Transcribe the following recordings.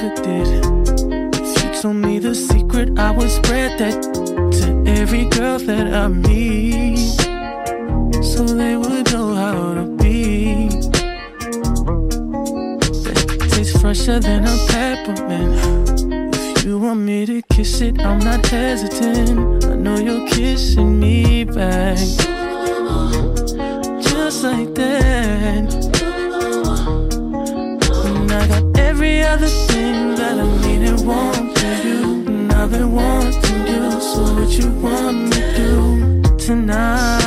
you ever did. If you told me the secret, I would spread that to every girl that I meet. So they would know how to be. That tastes fresher than a peppermint. If you want me to kiss it, I'm not hesitant. I know you're kissing me back. Just like that. Every other thing that I need and want from you. And I've been. So what you want me to do tonight?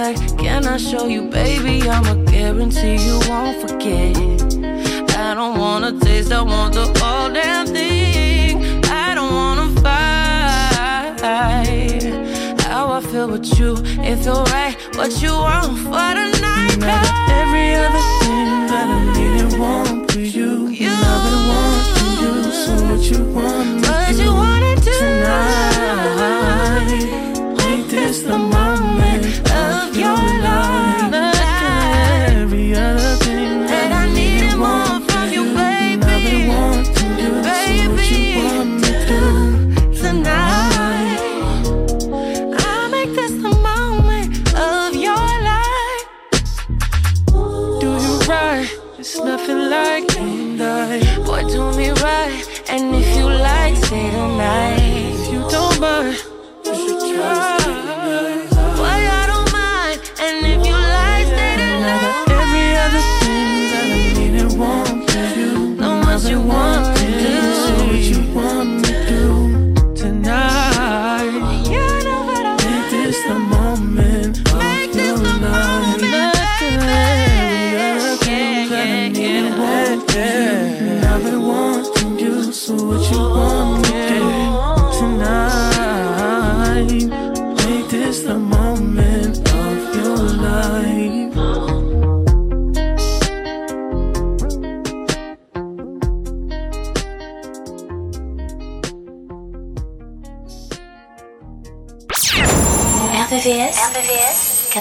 Side. Can I show you, baby? I'ma guarantee you won't forget. I don't wanna taste, I want the whole damn thing. I don't wanna fight. How I feel with you, it feel right. What you want for the night?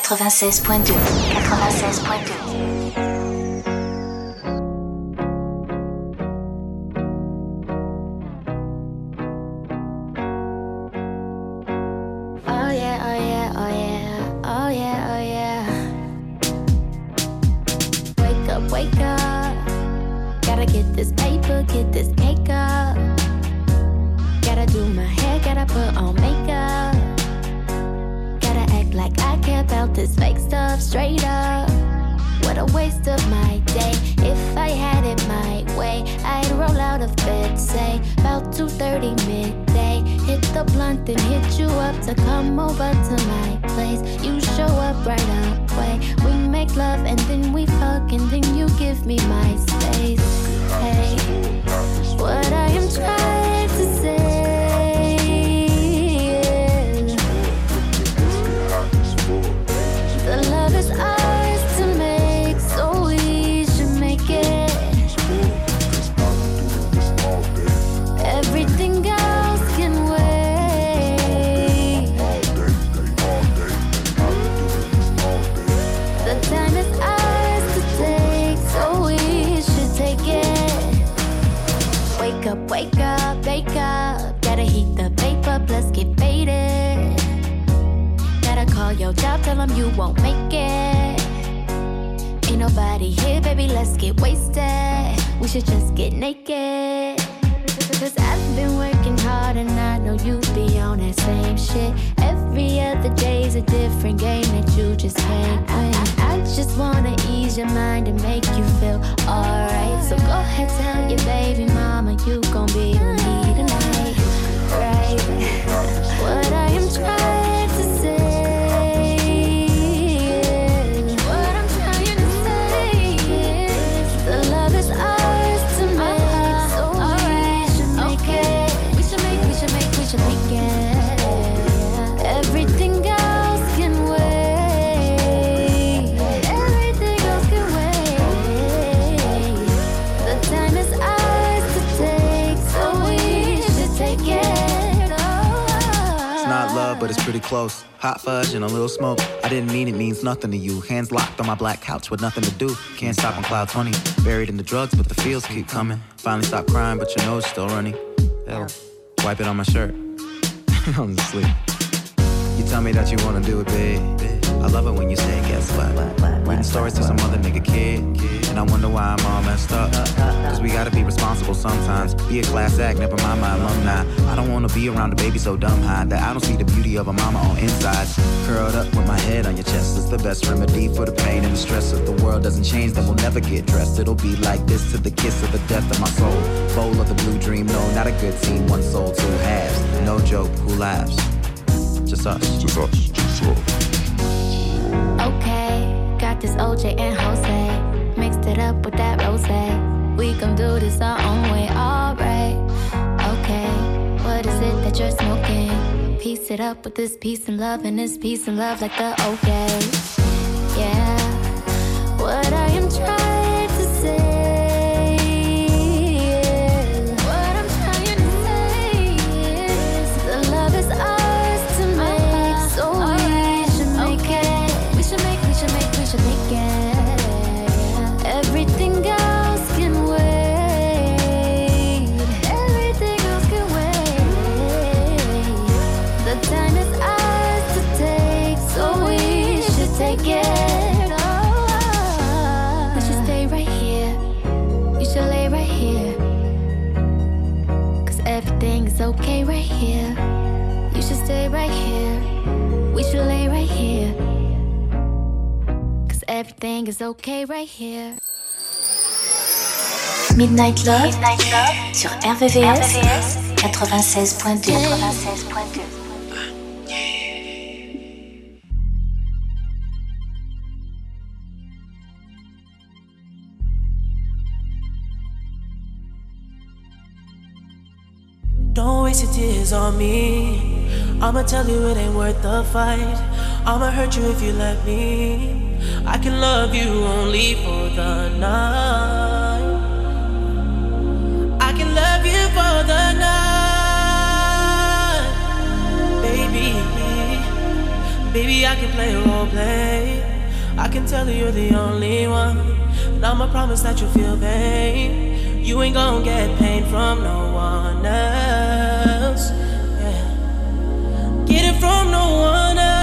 96.2. 96.2. Wake up, wake up. Gotta get this paper, get this cake up. This fake stuff straight up. What a waste of my day. If I had it my way, I'd roll out of bed, say, about 2:30 midday. Hit the blunt and hit you up to come over to my place. You show up right away. We make love and then we fuck and then you give me my space. Hey, what I am trying tell them you won't make it. Ain't nobody here, baby, let's get wasted. We should just get naked. Cause I've been working hard and I know you be on that same shit. Every other day's a different game that you just can't win. I, just wanna ease your mind and make you feel alright. So go ahead, tell your baby mama you gon' be with me tonight. Right? What I am trying close. Hot fudge and a little smoke. I didn't mean it means nothing to you. Hands locked on my black couch with nothing to do. Can't stop on cloud 20. Buried in the drugs, but the feels keep coming. Finally stop crying, but your nose still running. Hell, wipe it on my shirt. I'm asleep. You tell me that you wanna do it big. I love it when you say, guess what? Reading stories to some other nigga kid. And I wonder why I'm all messed up. Cause we gotta be responsible sometimes. Be a class act, never mind my alumni. I don't wanna be around a baby so dumb high that I don't see the beauty of a mama on insides. Curled up with my head on your chest is the best remedy for the pain and the stress. If the world doesn't change, then we'll never get dressed. It'll be like this to the kiss of the death of my soul. Bowl of the blue dream, no, not a good team. One soul, two halves. No joke, who laughs? Just us. Just us. Just us. Okay, got this OJ and Jose. Mixed it up with that rose. We gon' do this our own way, alright. Okay, what is it that you're smoking? Piece it up with this peace and love, and this peace and love like the okay. Yeah, what I am trying okay right here. You should stay right here. We should lay right here. Cause everything is okay right here. Midnight Love, sur RVVS, 96.2. 96.2. on me. I'ma tell you it ain't worth the fight. I'ma hurt you if you let me. I can love you only for the night. I can love you for the night, baby. Baby, I can play role play. I can tell you you're the only one. And I'ma promise that you'll feel pain. You ain't gonna get pain from no one else. From no one else.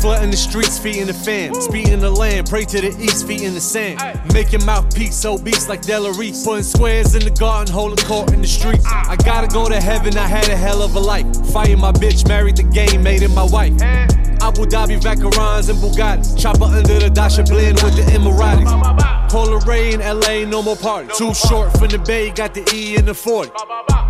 Flooding the streets, feet in the fan. Speed in the land, pray to the east, feet in the sand. Make your mouthpiece obese like Delarice. Putting squares in the garden, holding court in the streets. Ah. I gotta go to heaven, I had a hell of a life. Fighting my bitch, married the game, made it my wife. Abu Dhabi, Vacarons, and Bugattis. Chopper under the Dasha blend with the Emiratis. Polar Ray in LA, no more party. Too short from the Bay, got the E in the 40.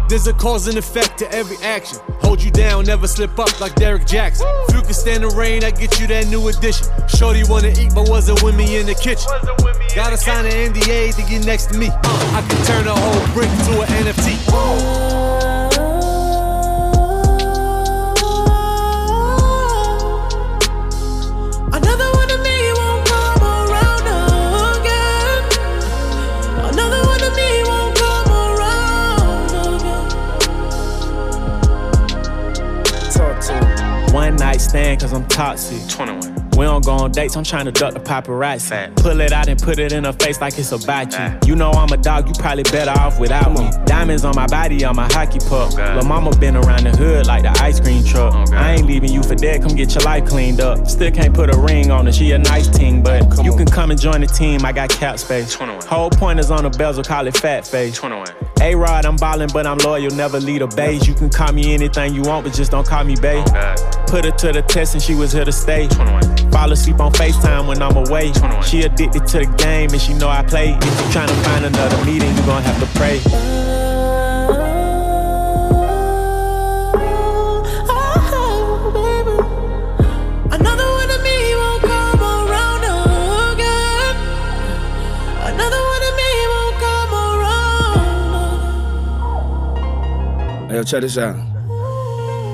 There's a cause and effect to every action. Hold you down, never slip up like Derek Jackson. If you can stand the rain, I get you that new addition. Shorty wanna eat, but wasn't with me in the kitchen. Gotta sign an NDA to get next to me. I can turn a whole brick to an NFT. Stand, cause I'm toxic. 21. We don't go on dates, I'm trying to duck the paparazzi. Fat. Pull it out and put it in her face like it's about you. You know I'm a dog, you probably better off without me. Diamonds on my body, on my hockey puck. Lil' mama been around the hood like the ice cream truck. I ain't leaving you for dead, come get your life cleaned up. Still can't put a ring on her, she a nice team, but come you on. can come and join the team, I got cap space. 21. Whole point is on the bezel, call it fat face. 21. A Rod, I'm ballin', but I'm loyal, never lead a base. You can call me anything you want, but just don't call me babe. Put her to the test and she was here to stay. 21. Fall asleep on FaceTime when I'm away. 21. She addicted to the game and she know I play. If you tryna find another meeting, you gon' have to pray. Oh, oh, another one of me won't come around. Another one of me, won't come around. Yo, check this out.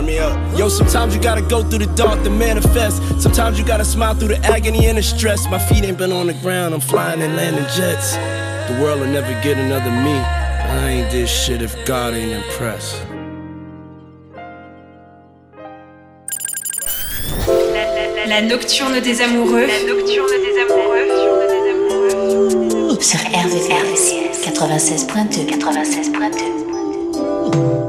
Turn me up. Yo, sometimes you gotta go through the dark to manifest. Sometimes you gotta smile through the agony and the stress. My feet ain't been on the ground, I'm flying and landing jets. The world will never get another me. I ain't this shit if God ain't impressed. La nocturne des amoureux. La nocturne des amoureux. Sur RVVS 96.2 96.2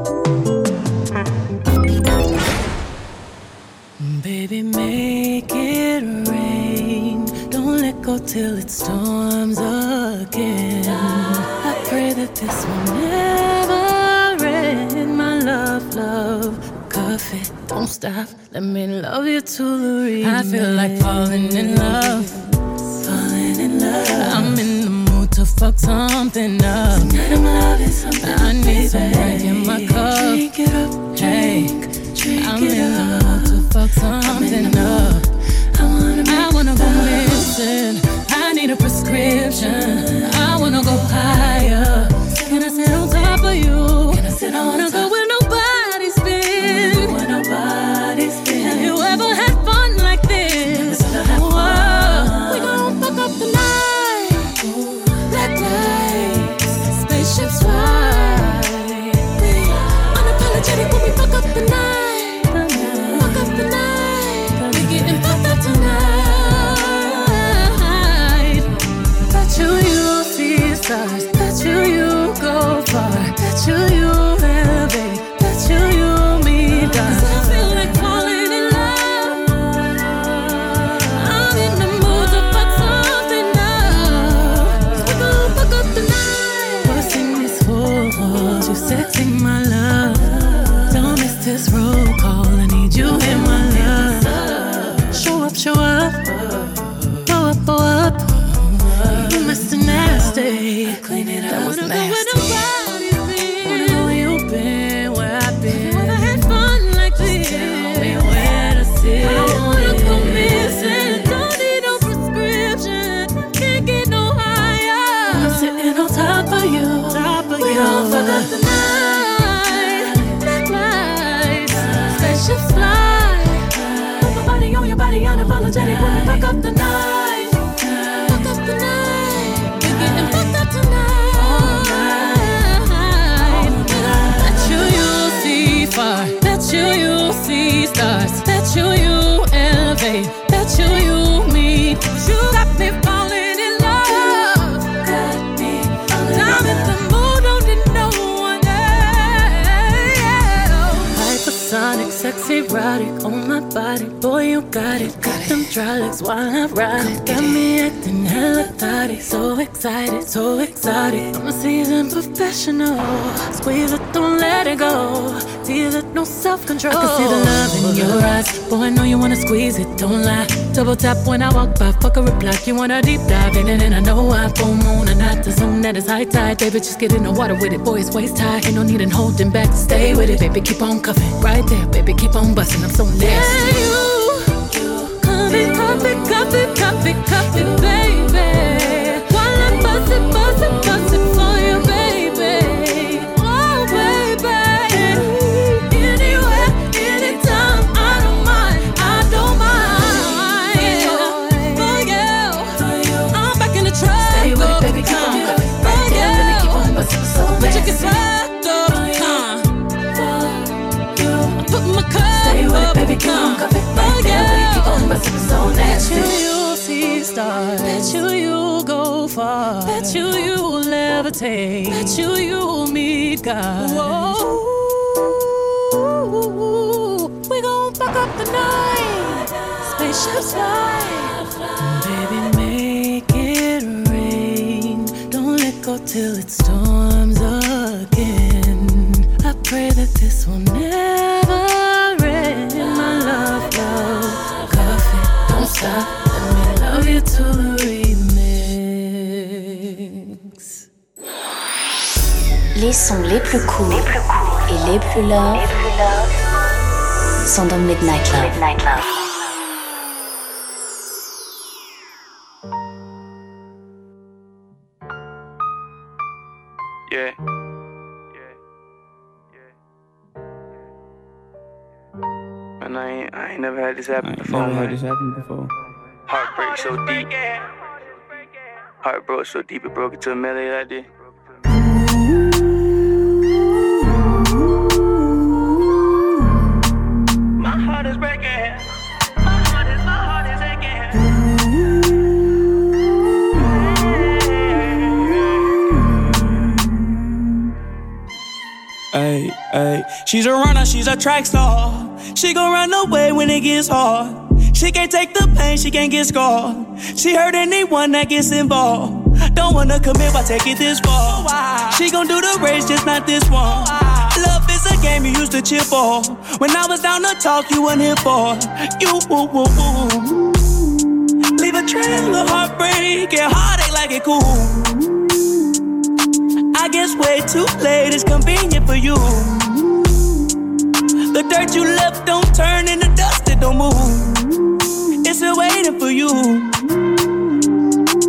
Baby, make it rain. Don't let go till it storms again. I pray that this will never end. My love, love, coffee, don't stop. Let me love you to the end. I feel like falling in love, falling in love. I'm in the mood to fuck something up. Tonight I'm loving something. I need some drink in my cup. Drink it up, drink. Hey. I'm in the mood to fuck something up. I wanna, I wanna go missing. I need a prescription. I wanna go higher. Can I sit on top of you? Can I sit I wanna go where stars. Elevate. Bet you you. You got me falling in love. Got me falling I'm in the mood, don't need no one else. Hypersonic, sexy, erotic on my body. Boy, you got it. Got them dry legs while I ride it. Got me acting hella thotty. So excited, so excited. I'm a seasoned professional. Squeeze it, don't let it go. It, no self control. I can see the love in your eyes. Boy, I know you wanna squeeze it, don't lie. Double tap when I walk by, fuck a reply. You wanna deep dive in it, and I know I full moon and not the zone that is high tide. Baby, just get in the water with it, boy, it's waist high. Ain't no need in holding back, stay with it, baby, keep on cuffing. Right there, baby, keep on busting. I'm so nasty. Yeah, you, you. Copy, copy, copy, copy, baby. Bet you you'll see stars. Bet you you'll go far. Bet you you'll levitate. Bet you you'll meet God. Whoa. We gon' fuck up the night. Spaceships fly. Baby, make it rain. Don't let go till it Les sons les plus courts et les plus love sont dans Midnight Love. Yeah. And I I ain't never had this happen before. Never man. had this happen before. Heartbreak so deep. Heart broke so deep it broke into a melody like this. She's a runner, she's a track star. She gon' run away when it gets hard. She can't take the pain, she can't get scarred. She hurt anyone that gets involved. Don't wanna commit, why take it this far? She gon' do the race, just not this one. Love is a game you used to cheer for. When I was down to talk, you weren't here for. You, woo, woo, woo. Leave a trail of heartbreak and heartache like it cool. I guess way too late is convenient for you. The dirt you left don't turn into dust, it don't move. It's still waiting for you.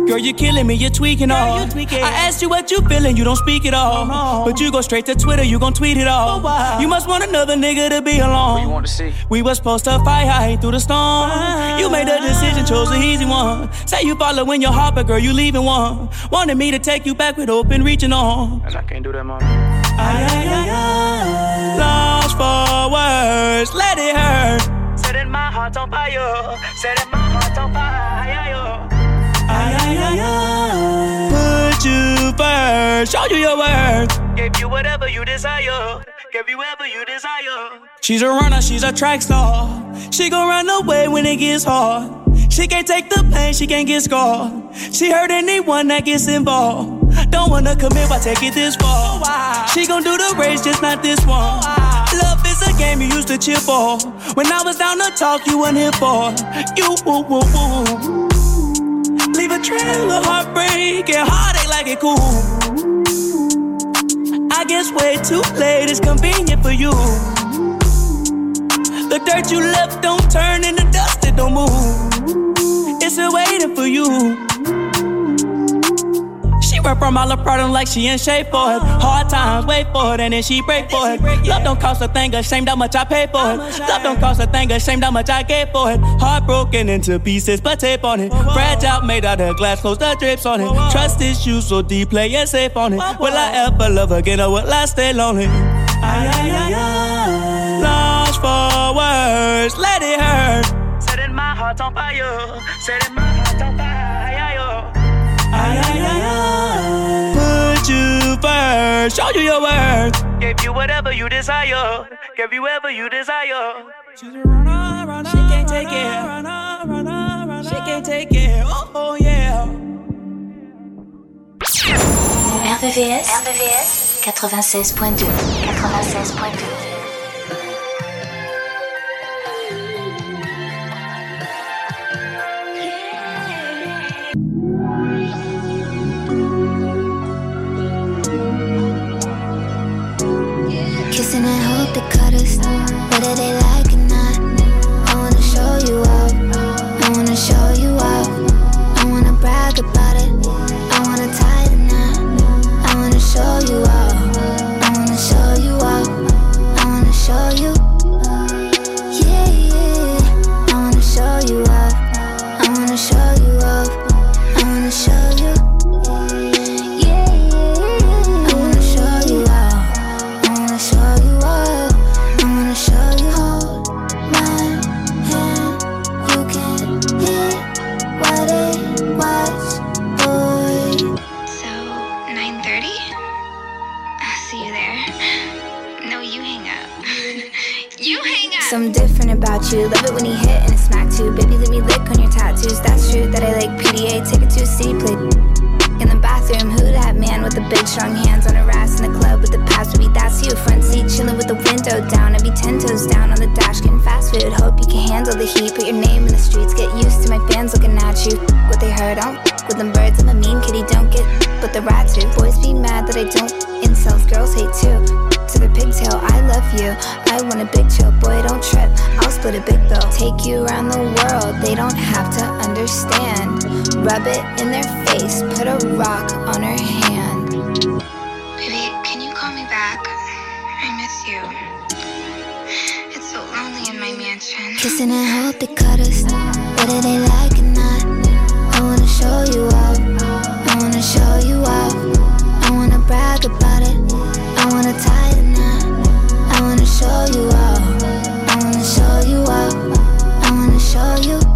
Girl, you're killing me, you're tweaking all. You I asked you what you feeling, you don't speak at all. Uh-huh. But you go straight to Twitter, you gon' tweet it all. You must want another nigga to be alone. What You want to see? We was supposed to fight high through the storm. Uh-huh. You made a decision, chose the easy one. Say you following your heart, but girl, you leaving one. Wanted me to take you back with open reaching on. And I can't do that, mom. Ay, ay, ay, ay. Lost let it hurt. Setting my heart on fire. Setting my heart on fire. Ay, ay, ay, ay. Put you first, show you your worth. Gave you whatever you desire. Gave you whatever you desire. She's a runner, she's a track star. She gon' run away when it gets hard. She can't take the pain, she can't get scarred. She hurt anyone that gets involved. Don't wanna commit, why take it this far? She gon' do the race, just not this one. Love is a game you used to cheer for. When I was down to talk, you weren't here for. You, woo, woo, woo. Leave a trail of heartbreak and heartache like it cool. I guess way too late is convenient for you. The dirt you left don't turn into dust, it don't move. It's still waiting for you. Run from all the problem like she in shape for it. Uh-huh. Hard times, wait for it, and then she break for it. Love don't cost a thing, ashamed how much I pay for it. Love don't cost a thing, ashamed how much I gave for it. Heartbroken into pieces, but tape on it. Fragile, made out of glass, close the drips on it. Trust issues so deep, playing safe on it. Will I ever love again, or will I stay lonely? Ay, ay, ay, ay. Lost for let it hurt. Setting my heart on fire. Setting my you first, show you your worth. Gave you whatever you desire. Gave you whatever you desire. She's a runner, runner, she can't take it. Runner, she can't take it. Oh, oh yeah. RVVS, RVVS 96.2 96.2 and I hope they cut us Whether they like or not I wanna show you off. I wanna show you off. I wanna brag about it you. Love it when he hit and it smack too. Baby, let me lick on your tattoos. That's true that I like PDA. Take it to a city play. In the bathroom, who that man with the big strong hands on her ass in the club with the pass would be that's you. Front seat chilling with the window down. I'd be ten toes down on the dash getting fast food. Hope you can handle the heat. Put your name in the streets. Get used to my fans looking at you. What they heard, I don't with them birds. I'm a mean kitty, don't get but the rats do. Boys be mad that I don't incels. Girls hate too to the pigtail. I love you. I want a big chill, boy. Don't trip. I'll split a big bill. Take you around the world. They don't have to understand. Rub it in their face. Put a rock on her hand. Baby, can you call me back? I miss you. It's so lonely in my mansion. Kissing and hope they cut us. Whether they like it or not. I wanna show you up. I wanna show you up. I wanna brag about it. I wanna tie show you up. I wanna show you up. I wanna show you.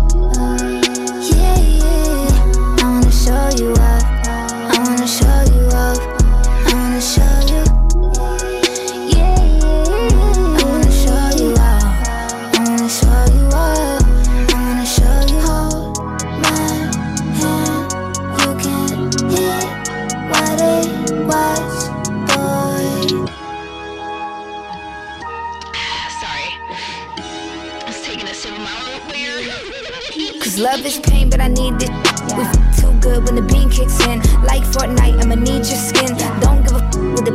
Kicks in. Like Fortnite, I'ma need your skin. Don't give a f- with the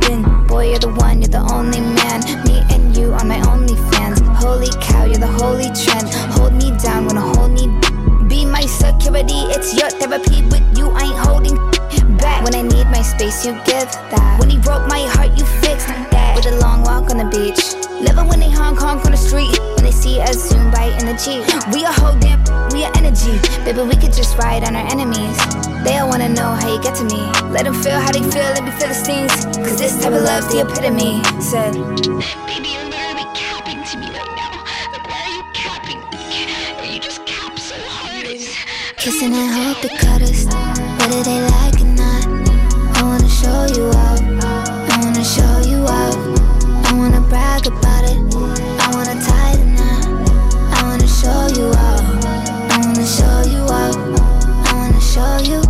bin. Boy, you're the one, you're the only man. Me and you are my only fans. Holy cow, you're the holy trend. Hold me down when I hold me. Be my security, it's your therapy. With you, I ain't holding back. When I need my space, you give that. When he broke my heart, you fixed that. With a long walk on the beach. Living when they honk honk on the street. When they see us zoom by in the Jeep. We a whole damn, we a energy. Baby, we could just ride on our enemies. Know how you get to me. Let them feel how they feel, let me feel the stings. Cause this type of love's the epitome. Said, Baby, you're literally capping to me right now. Like, why are you capping? You just cap so hard? Kissing and hope it cut us. Whether they like it or not. I wanna show you up. I wanna show you up. I wanna brag about it. I wanna tie the knot. I wanna show you up. I wanna show you up. I wanna show you.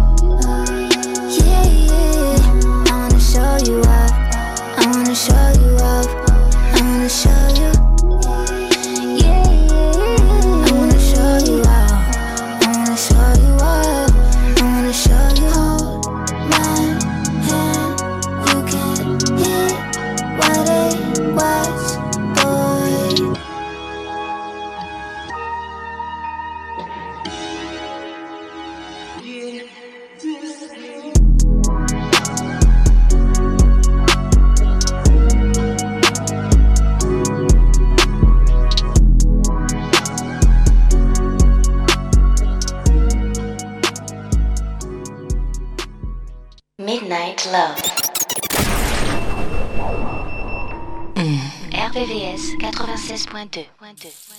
96.2.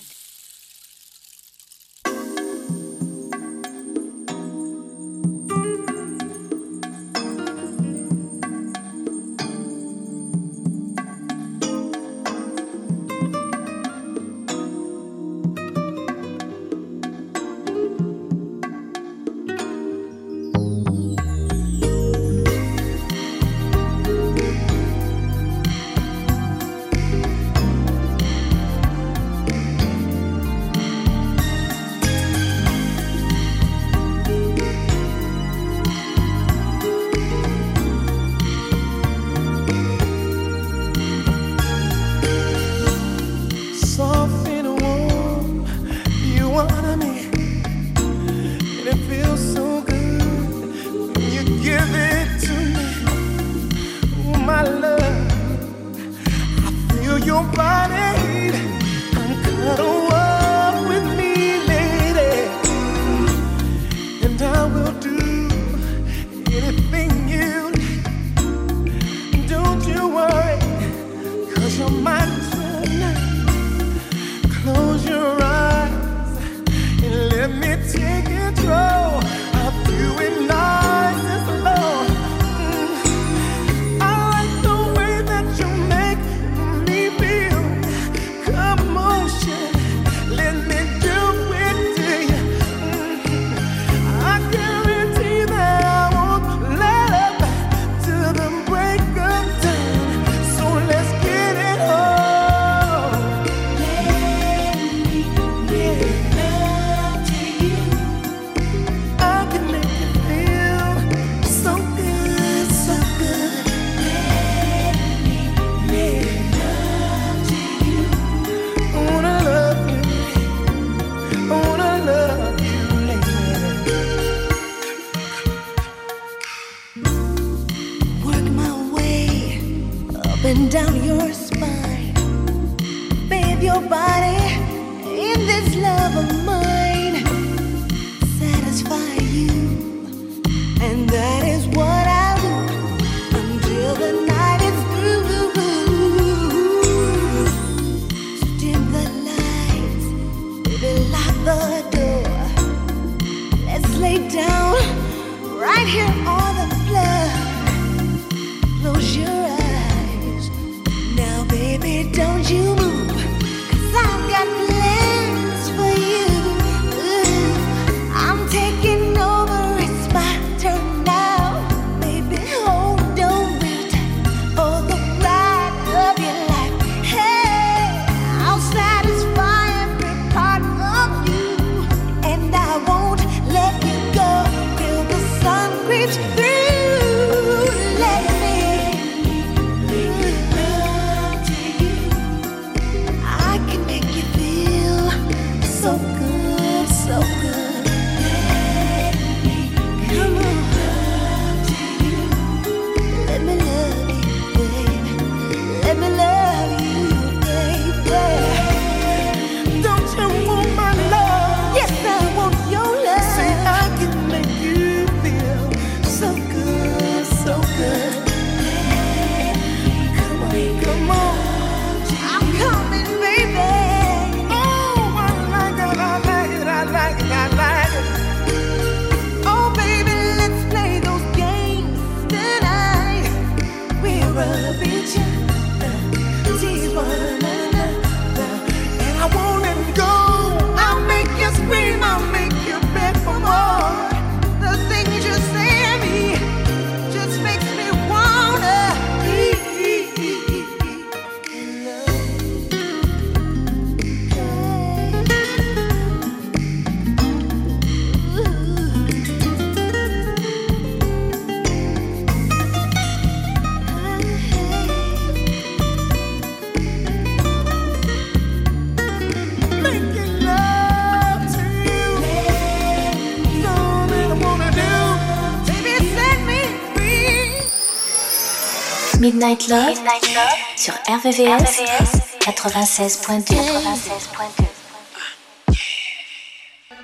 Midnight Love, Midnight Love sur RVVS, RVVS 96.2. 96.2.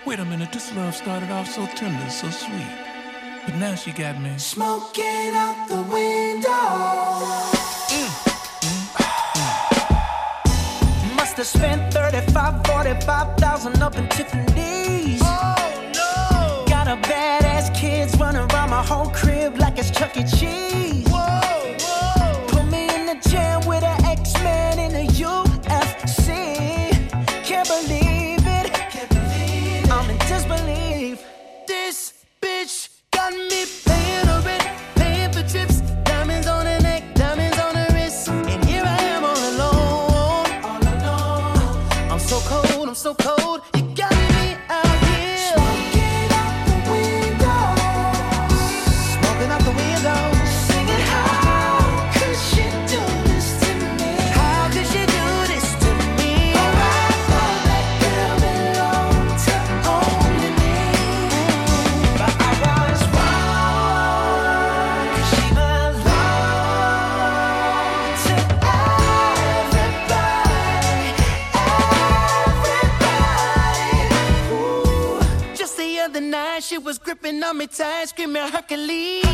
Wait a minute, this love started off so tender, so sweet. But now she got me smoking out the window. Mm, mm, mm. Must have spent 35, 45,000 up in Tiffany's. Oh no! Got a badass kids running around my whole crib like it's Chuck E. Cheese. appetite, screaming Hercules.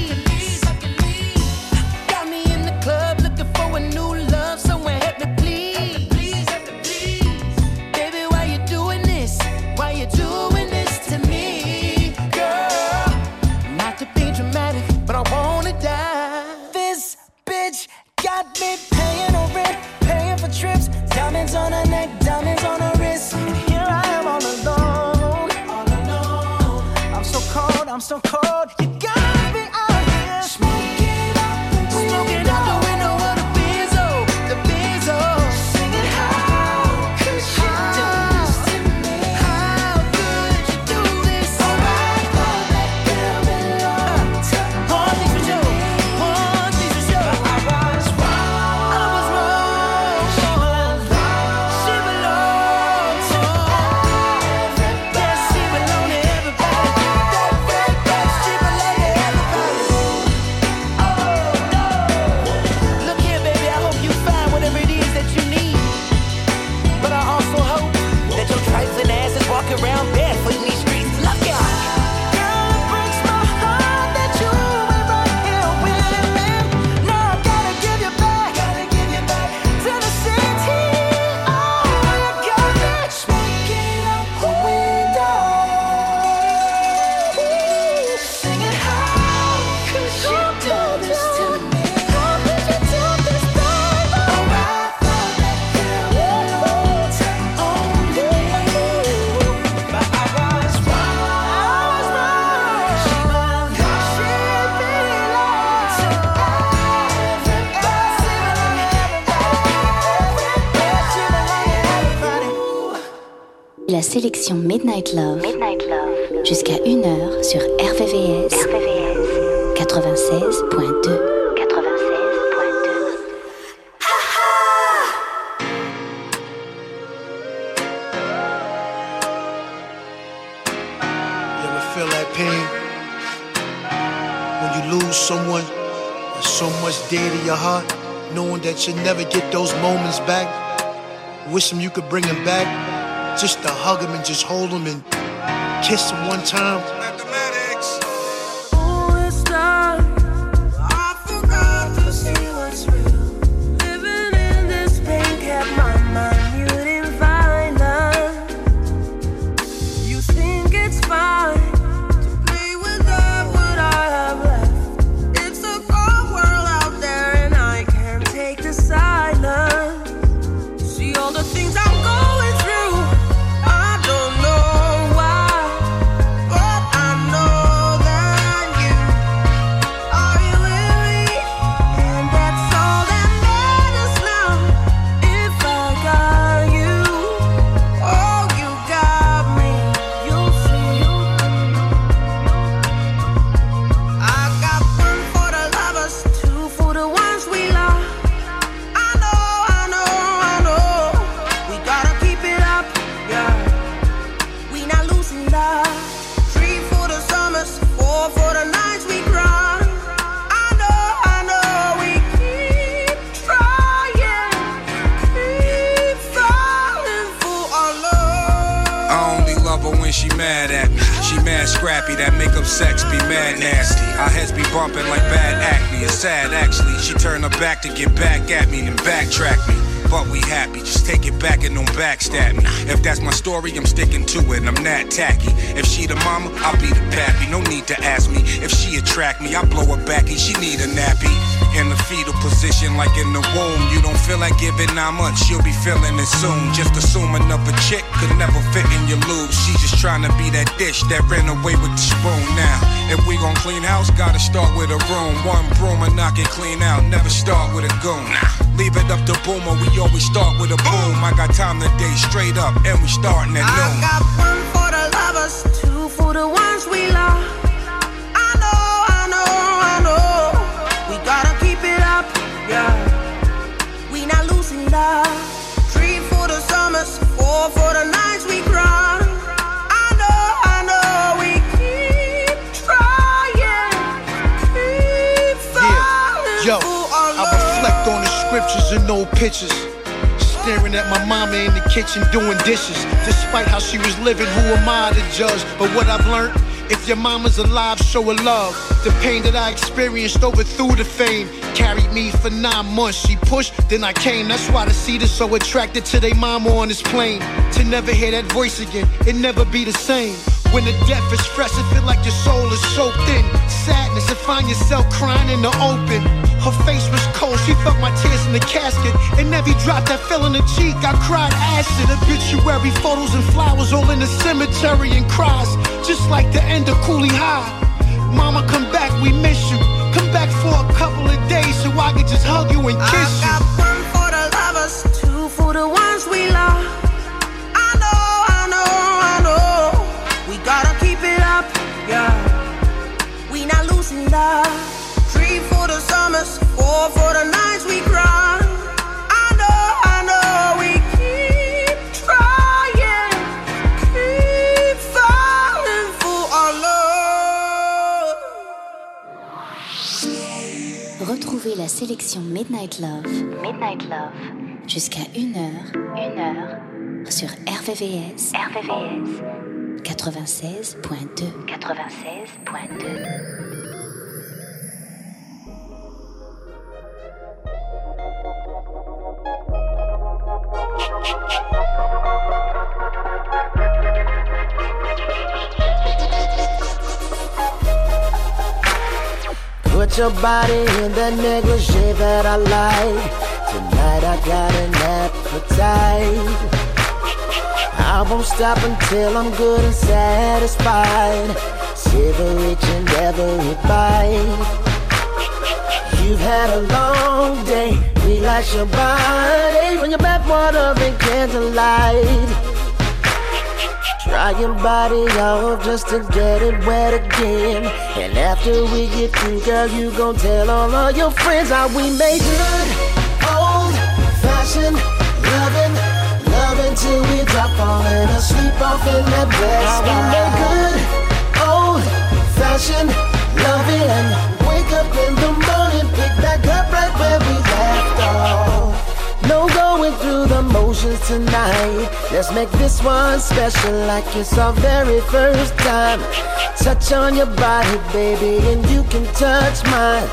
Sélection Midnight Love, Midnight Love. jusqu'à 1h sur RVVS, RVVS. 96.2. feel that pain? When you lose someone there's so much dear to your heart knowing that you'll never get those moments back wish them you could bring them back just to hug them and just hold them and kiss them one time story, I'm sticking to it. I'm not tacky. If she the mama, I'll be the pappy. No need to ask me if she attract me. I blow her back and she need a nappy. In the fetal position, like in the womb. You don't feel like giving nine months, you'll be feeling it soon. Just assuming of a chick could never fit in your lube. She just trying to be that dish that ran away with the spoon. Now, if we gon' clean house, gotta start with a room. One broom and knock it clean out. Never start with a goon. Nah. Leave it up to Boomer, we always start with a boom. I got time today, straight up, and we starting at noon. I got one for the lovers, two for the ones we love. And old pictures. Staring at my mama in the kitchen doing dishes. Despite how she was living, who am I to judge? But what I've learned, if your mama's alive, show her love. The pain that I experienced over overthrew the fame. Carried me for nine months. She pushed, then I came. That's why the seed is so attracted to their mama on this plane. To never hear that voice again, it never be the same. When the death is fresh, it feel like your soul is soaked in sadness and find yourself crying in the open. Her face was cold, she felt my tears in the casket. And every drop that fell in the cheek, I cried acid. Obituary photos and flowers all in the cemetery and cries, just like the end of Cooley High. Mama, come back, we miss you. Come back for a couple of days so I can just hug you and kiss I Retrouvez la sélection Midnight Love, Midnight Love. jusqu'à 1h, 1h sur RVVS, RVVS. 96.2, 96.2. Put your body in that negligee that I like. Tonight I got an appetite. I won't stop until I'm good and satisfied. Savor each and every bite. You've had a long day. Relax your body when your bath water and candlelight. Dry your body off just to get it wet again. And after we get through, girl, you gon' tell all of your friends how we made good, old fashioned loving, loving till we drop falling asleep off in that bed. How we good, old fashioned loving, up in the morning, pick back up right where we left off. No going through the motions tonight. Let's make this one special like it's our very first time. Touch on your body, baby, and you can touch mine.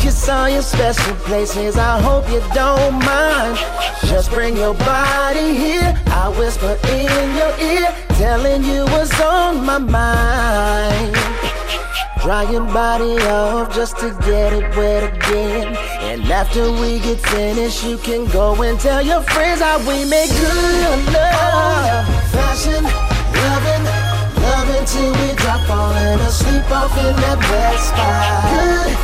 Kiss all your special places, I hope you don't mind. Just bring your body here, I whisper in your ear, telling you what's on my mind. Dry your body off just to get it wet again. And after we get finished, you can go and tell your friends how we make good love. Fashion, loving, loving till we drop falling asleep off in that wet spot. Good,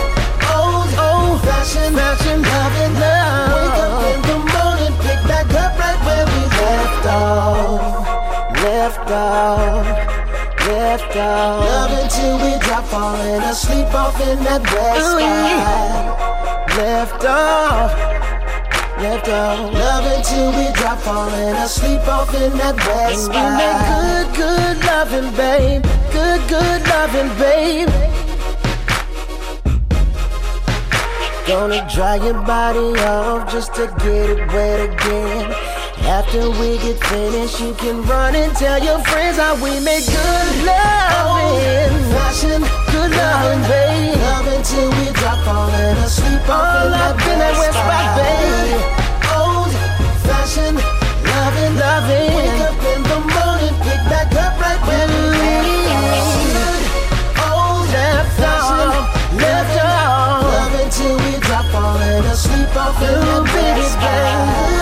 old, old fashion, fashion, loving, love. Wake up in the morning, pick back up right where we left off. Left off left off. Love until we drop, falling asleep off in that wet oh, spot. Left off. Left off. Love until we drop, falling asleep off in that and spot. And make good, good loving, babe. Good, good loving, babe. Gonna dry your body off just to get it wet again. After we get finished, you can run and tell your friends how we make good loving. Fashion, good loving, babe. Loving till we drop falling asleep all up in that west spot, babe. Old fashioned, loving, loving. Wake up in the morning, pick back up right where we leave. Old fashioned, left off. Loving till we drop falling asleep off in that west spot.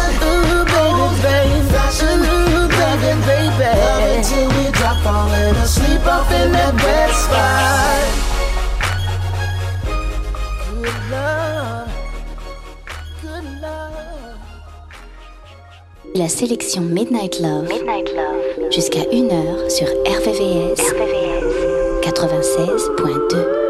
La sélection Midnight Love, jusqu'à 1h sur RVVS. 96.2.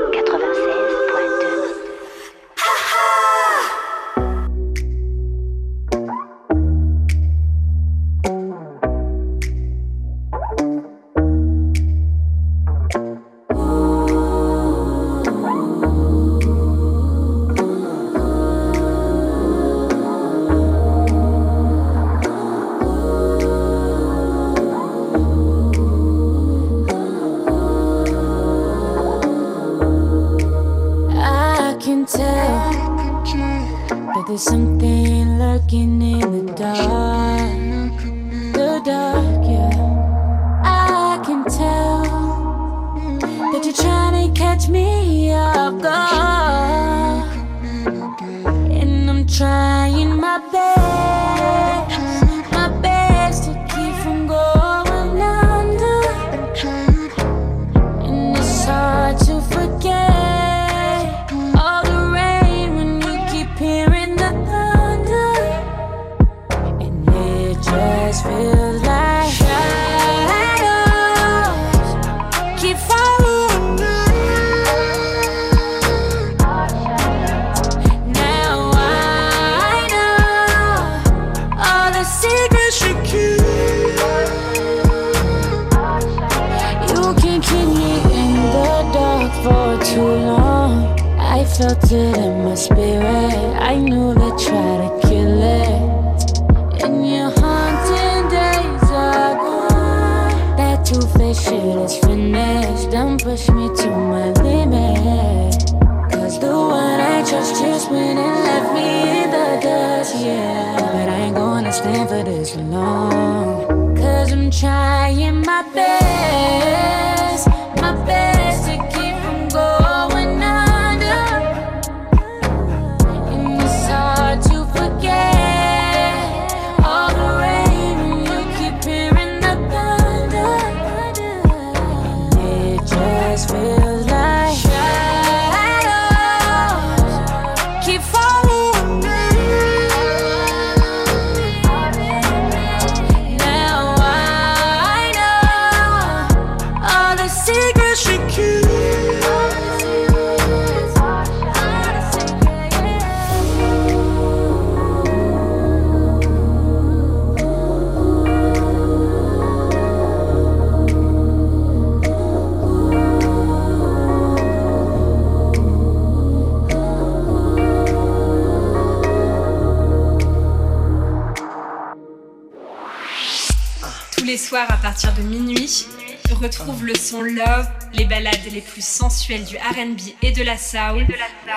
les plus sensuelles du RB et de la soul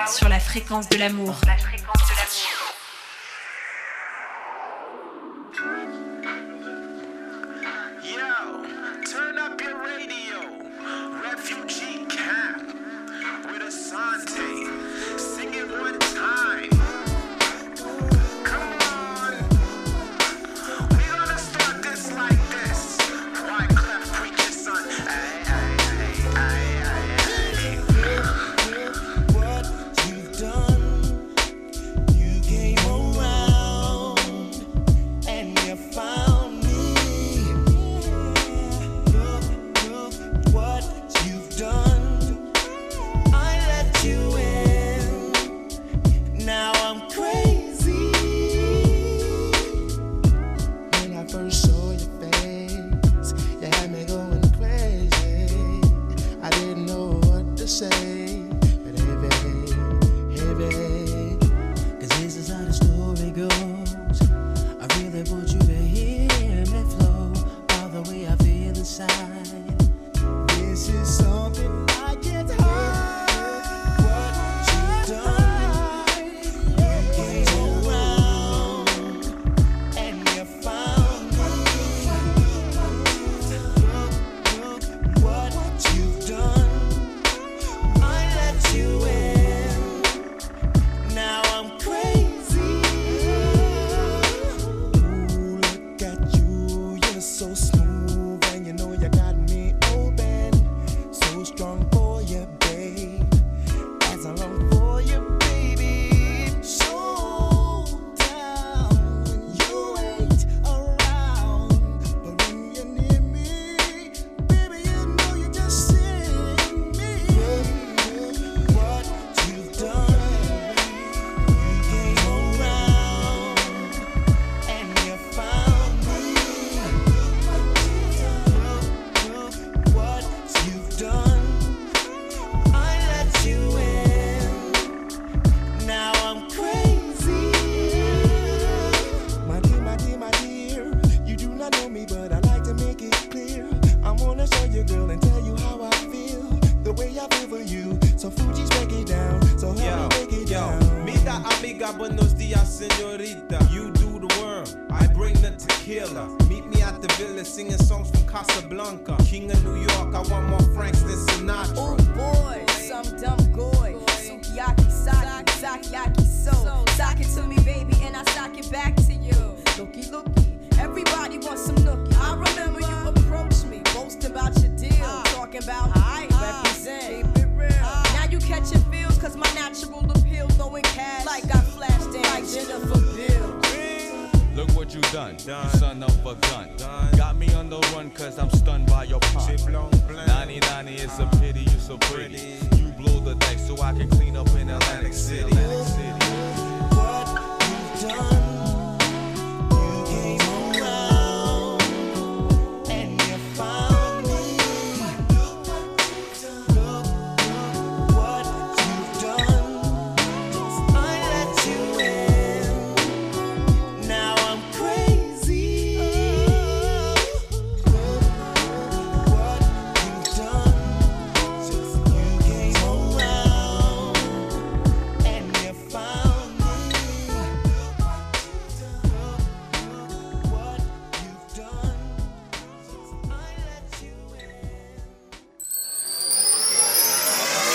sur la fréquence de l'amour.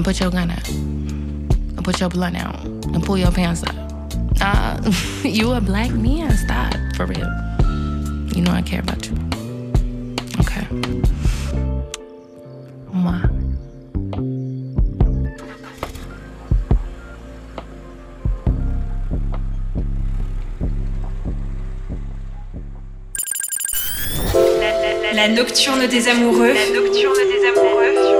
And put your gun out. And put your blunt out. And pull your pants up. Uh, you a black man. Stop. For real. You know I care about you. Okay. Mwah. La nocturne des amoureux. La nocturne des amoureux.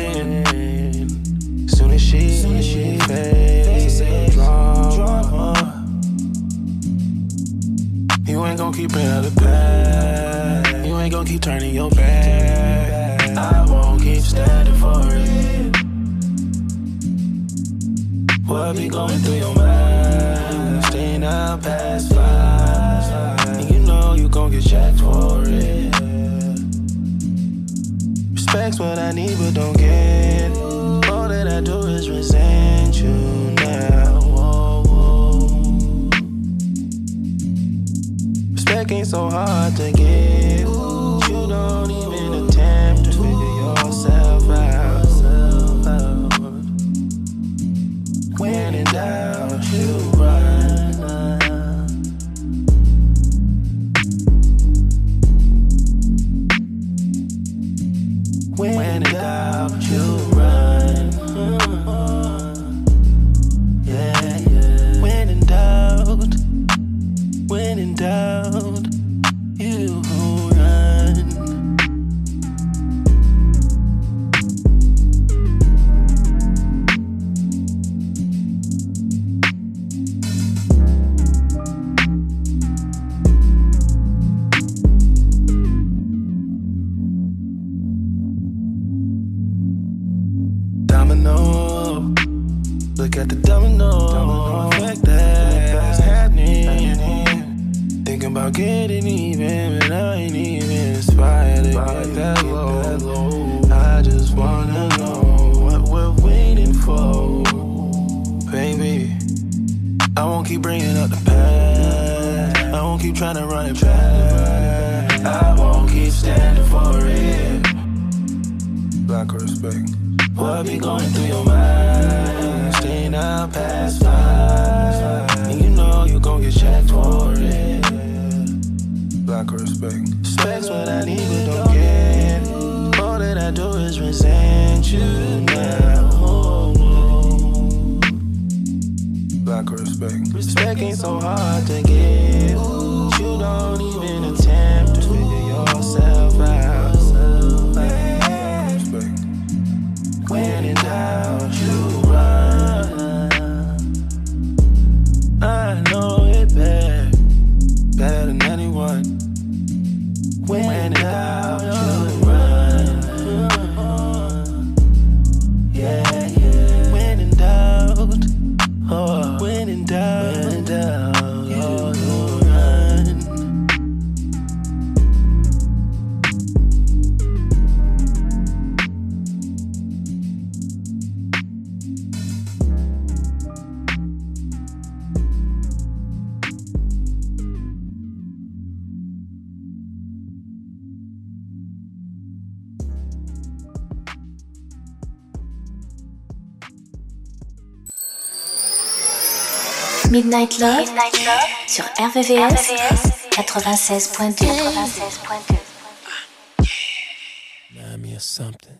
faces drama. You ain't gon' keep bringing up the past. You ain't gon' keep turning your back. I won't keep standing for it. What be going through your mind? Staying out past five. And you know you gon' get checked for it. Respect's what I need, but don't get. Ain't so hard to get. You don't I won't keep bringing up the past. I won't keep trying to run it back. I won't keep standing for it. Lack of respect. What be going through your mind? Staying out past five. And you know you gon' get checked for it. Lack of respect. Respect's what I need, but don't get. All that I do is resent you now. Respect. Respect ain't so hard to get. You don't even Midnight Love, sur RVVS, 96.2. Remind me of something.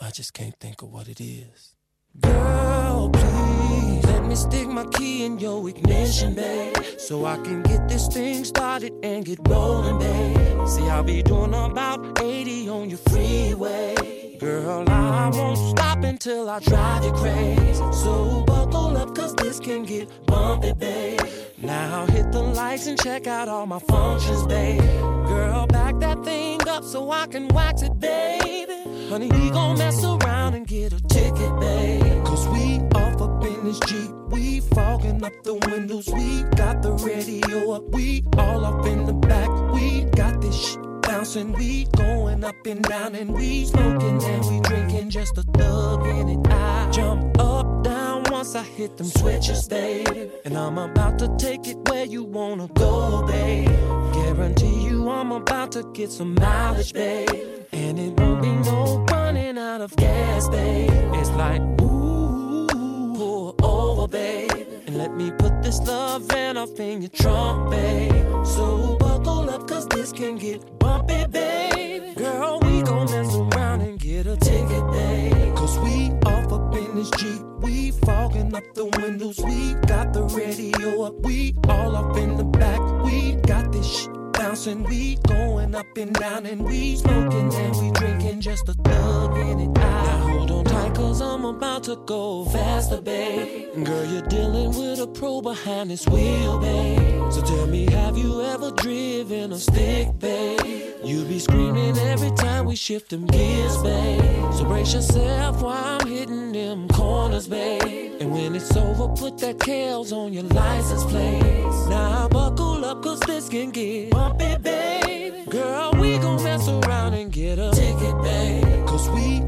I just can't think of what it is. Girl, please let me stick my key in your ignition, babe. So I can get this thing started and get rolling, babe. See, I'll be doing about 80 on your freeway. Girl, I won't stop until I drive you crazy. So buckle up, cause this can get bumpy, babe. Now hit the lights and check out all my functions, babe. Girl, back that thing up so I can wax it, baby. Honey, we gon' mess around and get a ticket, babe. Cause we off up in this Jeep. We fogging up the windows. We got the radio up. We all up in the back. We got this shit bouncing. We going up and down and we smoking and we drinking just a thug in it. I jump up, down once I hit them switches, babe. And I'm about to take it where you wanna go, babe. Guarantee you I'm about to get some mileage, babe. And it won't be no running out of gas, babe. It's like, ooh, pull over, babe. Let me put this love in off in your trunk, babe. So buckle up, cause this can get bumpy, babe. Girl, we gon' mess around and get a ticket, babe. Cause we off up in this Jeep. We fogging up the windows. We got the radio up. We all up in the back. We got this shit bouncing. We going up and down and we smoking and we drinking just a thug in it. I hold on cause I'm about to go faster, babe. Girl, you're dealing with a pro behind this wheel, babe. So tell me, have you ever driven a stick, babe? You be screaming every time we shift them gears, babe. So brace yourself while I'm hitting them corners, babe. And when it's over, put that Kales on your license plate. Now buckle up, cause this can get bumpy, babe. Girl, we gon' mess around and get a ticket, babe. Cause we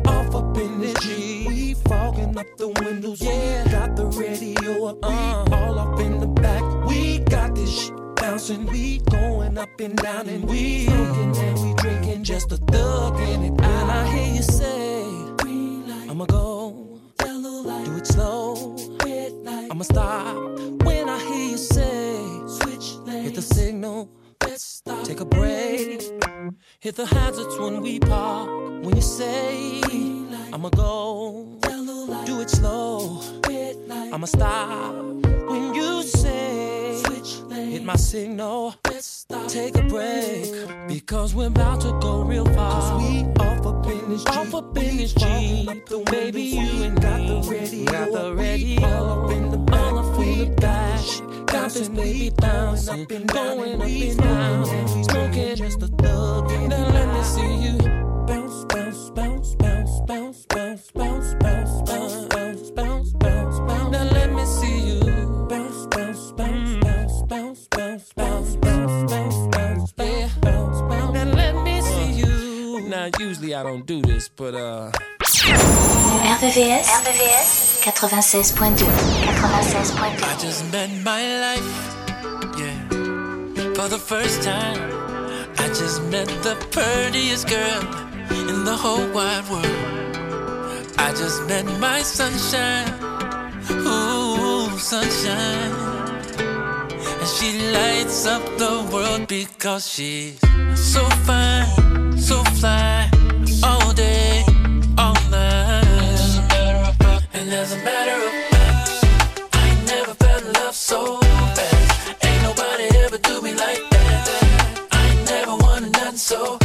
the windows, yeah. Got the radio up, we all up in the back. We got this shit bouncing, we going up and down and we smoking and we drinking just a thug in it. And I hear you say, Green light, I'ma go, yellow light, do it slow, red light, I'ma stop. When I hear you say, switch lanes, hit the signal, stop, take a break, hit the hazards when we park. When you say, I'ma go, do it slow, I'ma stop. When you say, switch hit my signal, let's stop, take a break, because we're about to go real far. We off up in this Jeep, off up in this Jeep. Baby, you and got the radio, got the radio, all up in the back, all up in the back. Got this baby bouncing, going up and down, smoking just a thug. Now let me see you bounce, bounce, bounce, bounce, bounce, bounce, bounce, bounce, bounce, bounce, bounce. Bounce, bounce, bounce, bounce, bounce, bounce, yeah, bounce, bounce. Now let me see you. Now usually I don't do this, but uh. RVVS, RVVS 96.2. 96.2. I just met my life, yeah, for the first time. I just met the prettiest girl in the whole wide world. I just met my sunshine, ooh, sunshine. And she lights up the world because she's so fine, so fly, all day, all night. And as a matter of fact, I ain't never felt love so bad. Ain't nobody ever do me like that. I ain't never wanted nothing so